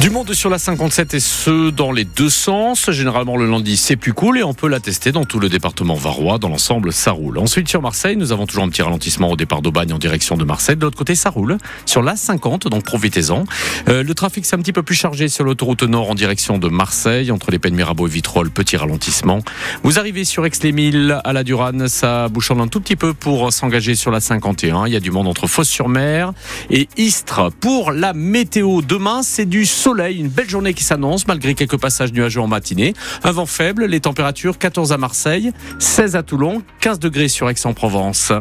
Du monde sur la 57 et ce dans les deux sens. Généralement le lundi c'est plus cool et on peut la tester dans tout le département varois. Dans l'ensemble ça roule. Ensuite sur Marseille nous avons toujours un petit ralentissement au départ d'Aubagne en direction de Marseille. De l'autre côté ça roule sur la 50 donc profitez-en. Euh, le trafic c'est un petit peu plus chargé sur l'autoroute nord en direction de Marseille entre les Pennes Mirabeau et Vitrolles. Petit ralentissement. Vous arrivez sur Aix-les-Milles à la Durane ça bouchonne un tout petit peu pour s'engager sur la 51. Il y a du monde entre Fos-sur-Mer et Istres. Pour la météo demain c'est du soleil une belle journée qui s'annonce malgré quelques passages nuageux en matinée. Un vent faible, les températures 14 à Marseille, 16 à Toulon, 15 degrés sur Aix-en-Provence.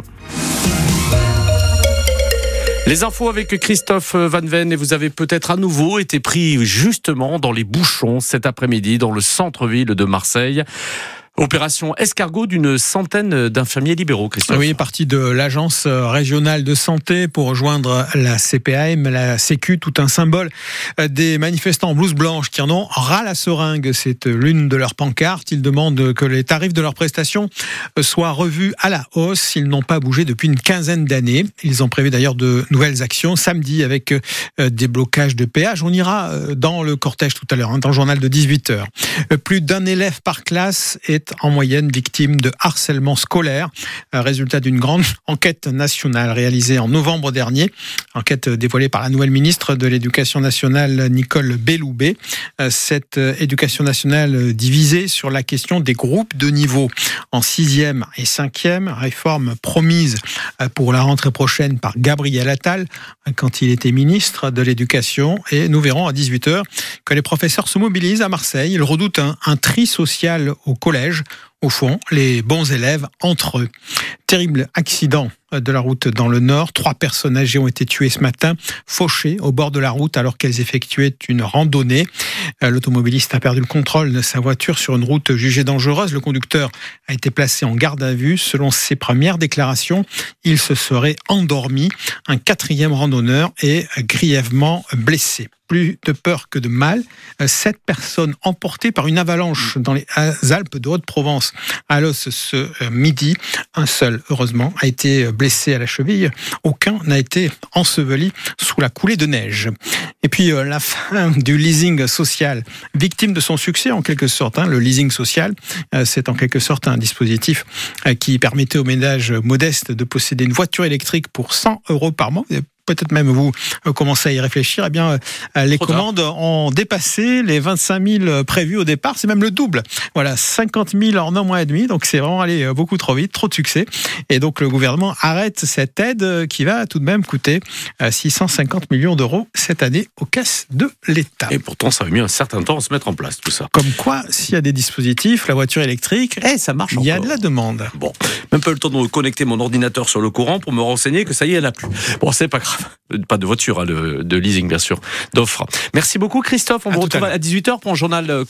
Les infos avec Christophe Van Ven et vous avez peut-être à nouveau été pris justement dans les bouchons cet après-midi dans le centre-ville de Marseille. Opération escargot d'une centaine d'infirmiers libéraux, Christophe. Oui, parti de l'agence régionale de santé pour rejoindre la CPAM, la Sécu, tout un symbole des manifestants en blouse blanche qui en ont ras la seringue. C'est l'une de leurs pancartes. Ils demandent que les tarifs de leurs prestations soient revus à la hausse. Ils n'ont pas bougé depuis une quinzaine d'années. Ils ont prévu d'ailleurs de nouvelles actions samedi avec des blocages de péage. On ira dans le cortège tout à l'heure, hein, dans le journal de 18h. Plus d'un élève par classe est en moyenne victime de harcèlement scolaire. Résultat d'une grande enquête nationale réalisée en novembre dernier. Enquête dévoilée par la nouvelle ministre de l'Éducation nationale, Nicole Belloubet. Cette éducation nationale divisée sur la question des groupes de niveau en sixième et cinquième, réforme promise pour la rentrée prochaine par Gabriel Attal quand il était ministre de l'Éducation. Et nous verrons à 18h que les professeurs se mobilisent à Marseille. Ils redoutent un, tri social au collège au fond, les bons élèves entre eux. Terrible accident de la route dans le nord. Trois personnes âgées ont été tuées ce matin, fauchées au bord de la route alors qu'elles effectuaient une randonnée. L'automobiliste a perdu le contrôle de sa voiture sur une route jugée dangereuse. Le conducteur a été placé en garde à vue. Selon ses premières déclarations, il se serait endormi. Un quatrième randonneur est grièvement blessé plus de peur que de mal. Sept personnes emportées par une avalanche dans les Alpes de Haute-Provence à l'os ce midi. Un seul, heureusement, a été blessé à la cheville. Aucun n'a été enseveli sous la coulée de neige. Et puis la fin du leasing social, victime de son succès en quelque sorte. Hein. Le leasing social, c'est en quelque sorte un dispositif qui permettait aux ménages modestes de posséder une voiture électrique pour 100 euros par mois peut-être même vous commencez à y réfléchir, eh bien, les Trop commandes tard. ont dépassé les 25 000 prévus au départ. C'est même le double. Voilà, 50 000 en un mois et demi. Donc, c'est vraiment allé beaucoup trop vite, trop de succès. Et donc, le gouvernement arrête cette aide qui va tout de même coûter 650 millions d'euros cette année aux caisses de l'État. Et pourtant, ça a mis un certain temps à se mettre en place, tout ça. Comme quoi, s'il y a des dispositifs, la voiture électrique, eh, ça marche il y a de la demande. Bon, même pas le temps de connecter mon ordinateur sur le courant pour me renseigner que ça y est, elle a plus. Bon, c'est pas grave. Pas de voiture, hein, de leasing bien sûr, d'offres. Merci beaucoup Christophe. On à vous retrouve à 18h pour un journal